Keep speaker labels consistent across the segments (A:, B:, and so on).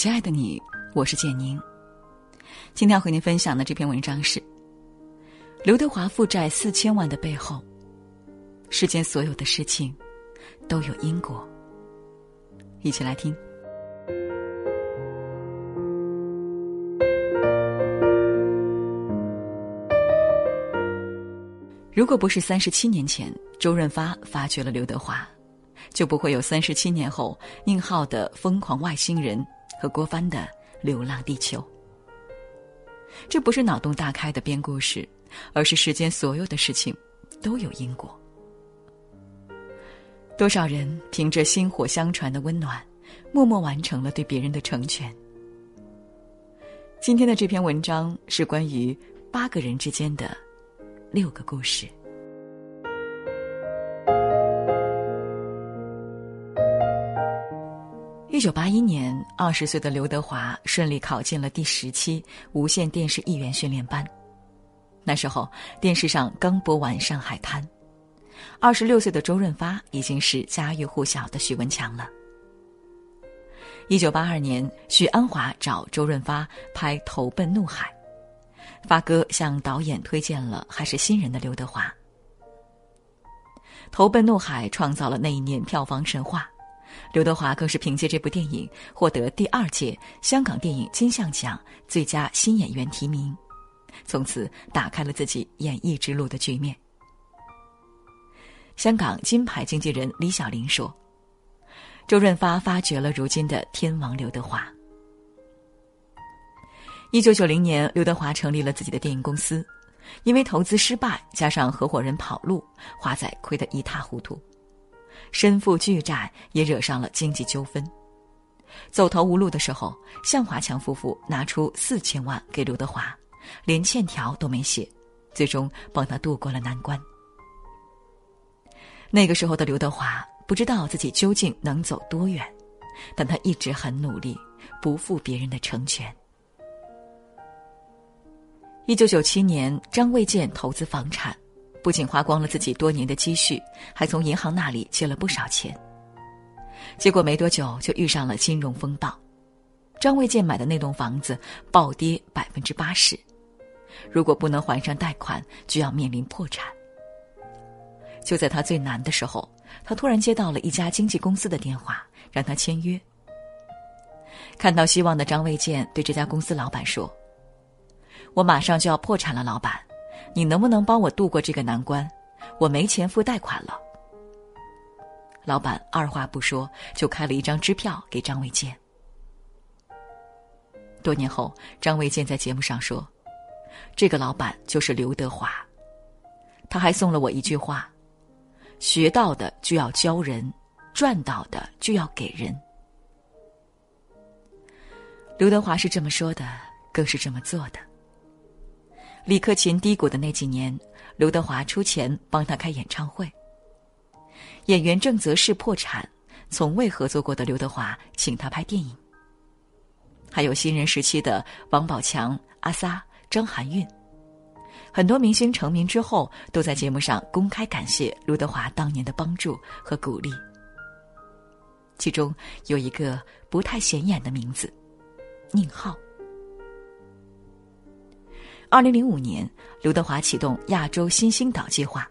A: 亲爱的你，我是建宁。今天要和您分享的这篇文章是：刘德华负债四千万的背后，世间所有的事情都有因果。一起来听。如果不是三十七年前周润发发掘了刘德华，就不会有三十七年后宁浩的《疯狂外星人》和郭帆的《流浪地球》。这不是脑洞大开的编故事，而是世间所有的事情都有因果。多少人凭着薪火相传的温暖，默默完成了对别人的成全。今天的这篇文章是关于八个人之间的。六个故事。一九八一年，二十岁的刘德华顺利考进了第十期无线电视艺员训练班。那时候，电视上刚播完《上海滩》，二十六岁的周润发已经是家喻户晓的许文强了。一九八二年，许鞍华找周润发拍《投奔怒海》。发哥向导演推荐了还是新人的刘德华，《投奔怒海》创造了那一年票房神话，刘德华更是凭借这部电影获得第二届香港电影金像奖最佳新演员提名，从此打开了自己演艺之路的局面。香港金牌经纪人李小玲说：“周润发发掘了如今的天王刘德华。”一九九零年，刘德华成立了自己的电影公司，因为投资失败，加上合伙人跑路，华仔亏得一塌糊涂，身负巨债，也惹上了经济纠纷。走投无路的时候，向华强夫妇拿出四千万给刘德华，连欠条都没写，最终帮他渡过了难关。那个时候的刘德华不知道自己究竟能走多远，但他一直很努力，不负别人的成全。一九九七年，张卫健投资房产，不仅花光了自己多年的积蓄，还从银行那里借了不少钱。结果没多久就遇上了金融风暴，张卫健买的那栋房子暴跌百分之八十，如果不能还上贷款，就要面临破产。就在他最难的时候，他突然接到了一家经纪公司的电话，让他签约。看到希望的张卫健对这家公司老板说。我马上就要破产了，老板，你能不能帮我度过这个难关？我没钱付贷款了。老板二话不说就开了一张支票给张卫健。多年后，张卫健在节目上说：“这个老板就是刘德华。”他还送了我一句话：“学到的就要教人，赚到的就要给人。”刘德华是这么说的，更是这么做的。李克勤低谷的那几年，刘德华出钱帮他开演唱会。演员郑则仕破产，从未合作过的刘德华请他拍电影。还有新人时期的王宝强、阿 sa、张含韵，很多明星成名之后都在节目上公开感谢刘德华当年的帮助和鼓励。其中有一个不太显眼的名字，宁浩。二零零五年，刘德华启动亚洲新星导计划，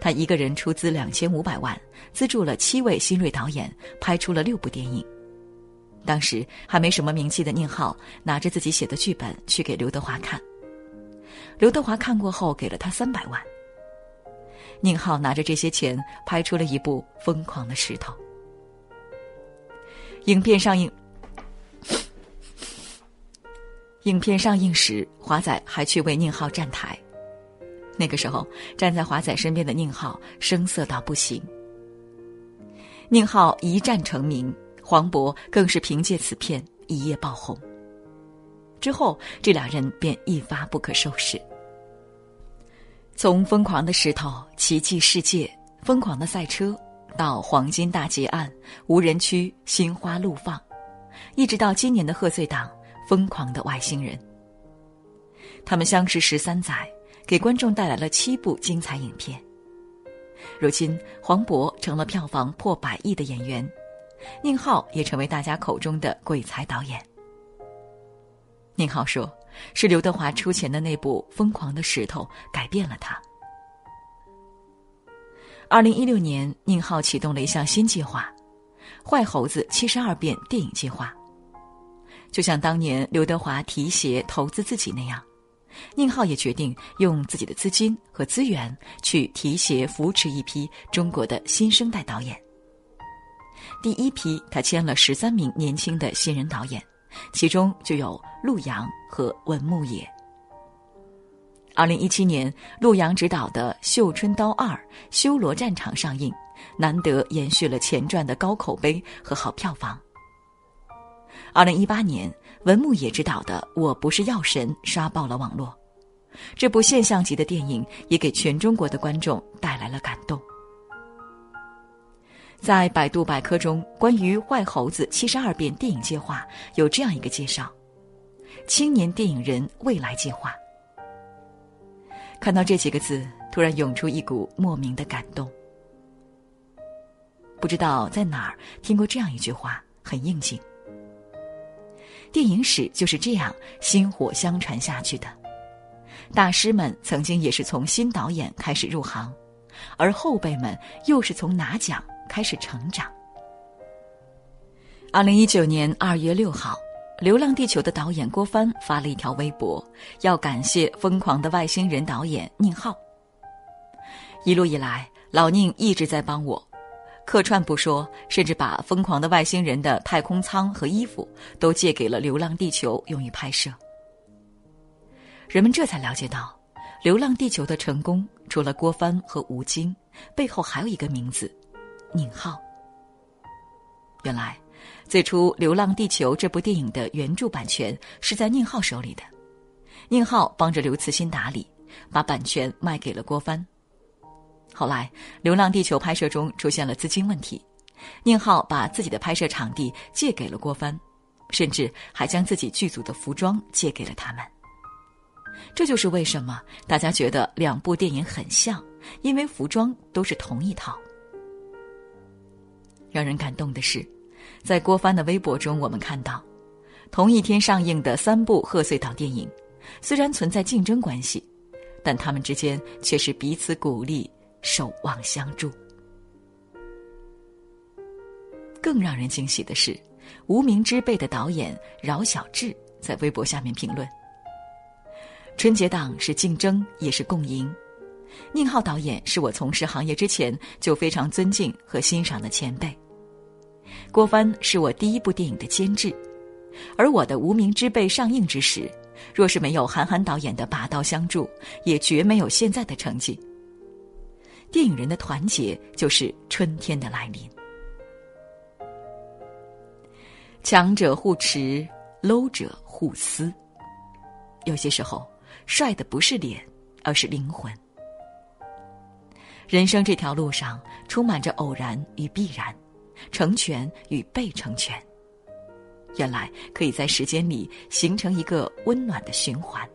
A: 他一个人出资两千五百万，资助了七位新锐导演，拍出了六部电影。当时还没什么名气的宁浩拿着自己写的剧本去给刘德华看，刘德华看过后给了他三百万。宁浩拿着这些钱拍出了一部《疯狂的石头》。影片上映。影片上映时，华仔还去为宁浩站台。那个时候，站在华仔身边的宁浩生涩到不行。宁浩一战成名，黄渤更是凭借此片一夜爆红。之后，这俩人便一发不可收拾。从《疯狂的石头》《奇迹世界》《疯狂的赛车》到《黄金大劫案》《无人区》《心花怒放》，一直到今年的贺岁档。疯狂的外星人。他们相识十三载，给观众带来了七部精彩影片。如今，黄渤成了票房破百亿的演员，宁浩也成为大家口中的鬼才导演。宁浩说：“是刘德华出钱的那部《疯狂的石头》改变了他。”二零一六年，宁浩启动了一项新计划——“坏猴子七十二变”电影计划。就像当年刘德华提携投资自己那样，宁浩也决定用自己的资金和资源去提携扶持一批中国的新生代导演。第一批，他签了十三名年轻的新人导演，其中就有陆阳和文牧野。二零一七年，陆阳执导的《绣春刀二：修罗战场》上映，难得延续了前传的高口碑和好票房。二零一八年，文牧野执导的《我不是药神》刷爆了网络，这部现象级的电影也给全中国的观众带来了感动。在百度百科中，关于《坏猴子七十二变》电影计划有这样一个介绍：青年电影人未来计划。看到这几个字，突然涌出一股莫名的感动。不知道在哪儿听过这样一句话，很应景。电影史就是这样薪火相传下去的，大师们曾经也是从新导演开始入行，而后辈们又是从拿奖开始成长。二零一九年二月六号，《流浪地球》的导演郭帆发了一条微博，要感谢《疯狂的外星人》导演宁浩。一路以来，老宁一直在帮我。客串不说，甚至把疯狂的外星人的太空舱和衣服都借给了《流浪地球》用于拍摄。人们这才了解到，《流浪地球》的成功除了郭帆和吴京，背后还有一个名字——宁浩。原来，最初《流浪地球》这部电影的原著版权是在宁浩手里的，宁浩帮着刘慈欣打理，把版权卖给了郭帆。后来，《流浪地球》拍摄中出现了资金问题，宁浩把自己的拍摄场地借给了郭帆，甚至还将自己剧组的服装借给了他们。这就是为什么大家觉得两部电影很像，因为服装都是同一套。让人感动的是，在郭帆的微博中，我们看到，同一天上映的三部贺岁档电影，虽然存在竞争关系，但他们之间却是彼此鼓励。守望相助。更让人惊喜的是，《无名之辈》的导演饶晓志在微博下面评论：“春节档是竞争，也是共赢。宁浩导演是我从事行业之前就非常尊敬和欣赏的前辈。郭帆是我第一部电影的监制，而我的《无名之辈》上映之时，若是没有韩寒导演的拔刀相助，也绝没有现在的成绩。”电影人的团结就是春天的来临。强者互持，low 者互撕。有些时候，帅的不是脸，而是灵魂。人生这条路上，充满着偶然与必然，成全与被成全。原来可以在时间里形成一个温暖的循环。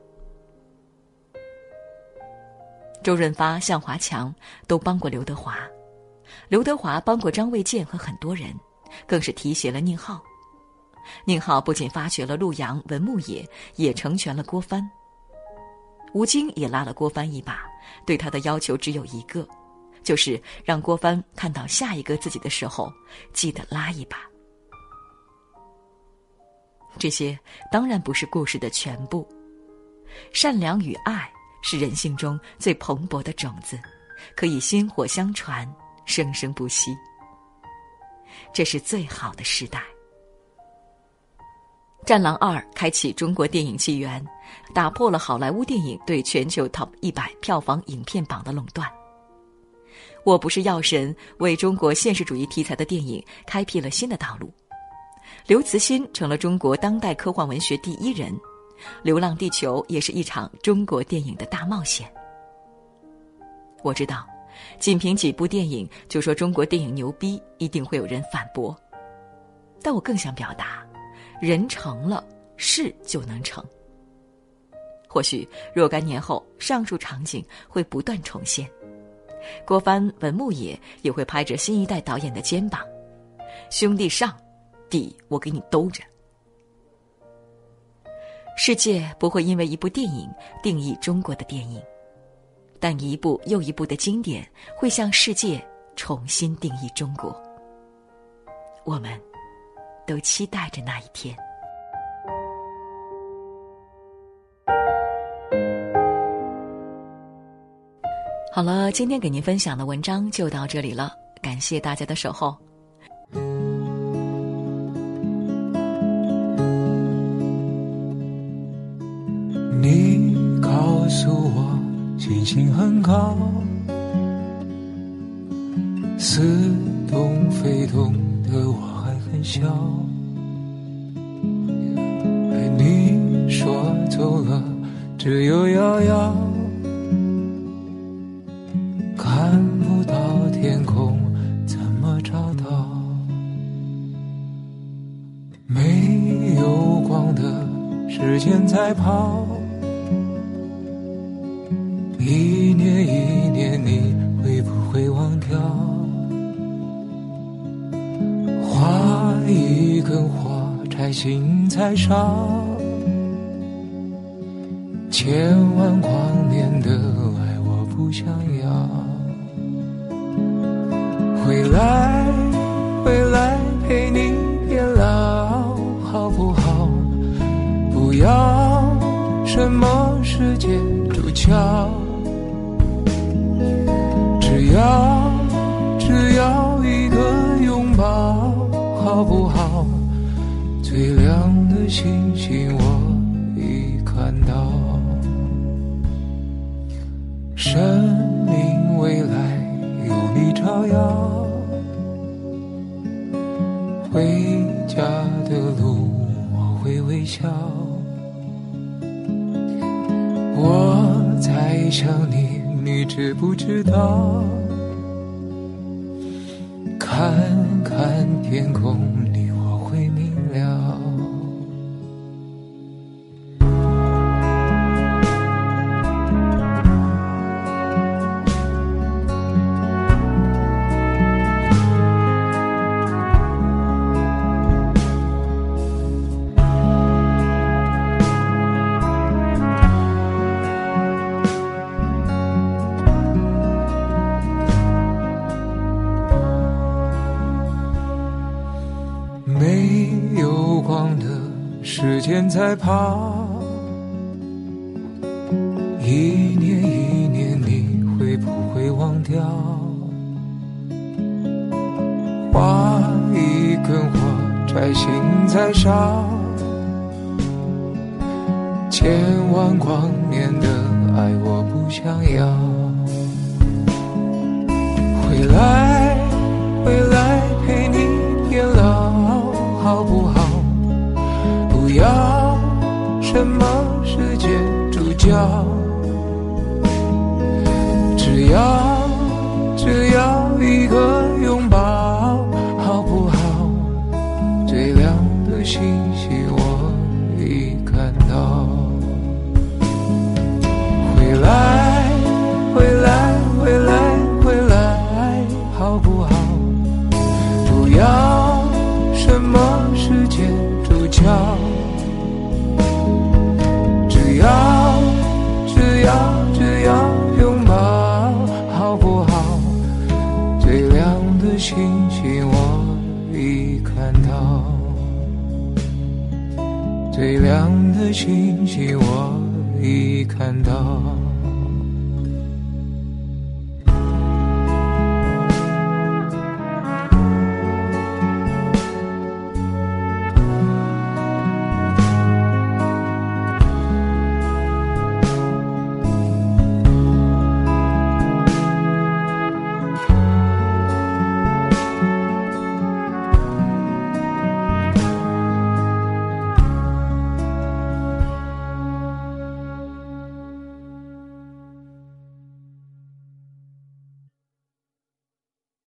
A: 周润发、向华强都帮过刘德华，刘德华帮过张卫健和很多人，更是提携了宁浩。宁浩不仅发掘了陆阳、文牧野，也成全了郭帆。吴京也拉了郭帆一把，对他的要求只有一个，就是让郭帆看到下一个自己的时候，记得拉一把。这些当然不是故事的全部，善良与爱。是人性中最蓬勃的种子，可以薪火相传，生生不息。这是最好的时代。《战狼二》开启中国电影纪元，打破了好莱坞电影对全球 TOP 一百票房影片榜的垄断。我不是药神，为中国现实主义题材的电影开辟了新的道路。刘慈欣成了中国当代科幻文学第一人。《流浪地球》也是一场中国电影的大冒险。我知道，仅凭几部电影就说中国电影牛逼，一定会有人反驳。但我更想表达，人成了，事就能成。或许若干年后，上述场景会不断重现，郭帆、文牧野也会拍着新一代导演的肩膀：“兄弟上，底我给你兜着。”世界不会因为一部电影定义中国的电影，但一部又一部的经典会向世界重新定义中国。我们都期待着那一天。好了，今天给您分享的文章就到这里了，感谢大家的守候。
B: 你告诉我，星星很高，似懂非懂的我还很小。你说走了，只有遥遥。看不到天空怎么找到？没有光的时间在跑，一年一年，你会不会忘掉？画一根火柴，心才烧。千万光年的爱，我不想要。回来，回来陪你变老，好不好？不要什么世界主角，照耀。回家的路，我会微笑。我在想你，你知不知道？看看天空里，在跑，一年一年，你会不会忘掉？画一根火柴，心在烧。千万光年的爱，我不想要。回来，什么世界主角，只要只要一个拥抱，好不好？最亮的星星我已看到，回来回来回来回来，好不好？不要什么世界主角。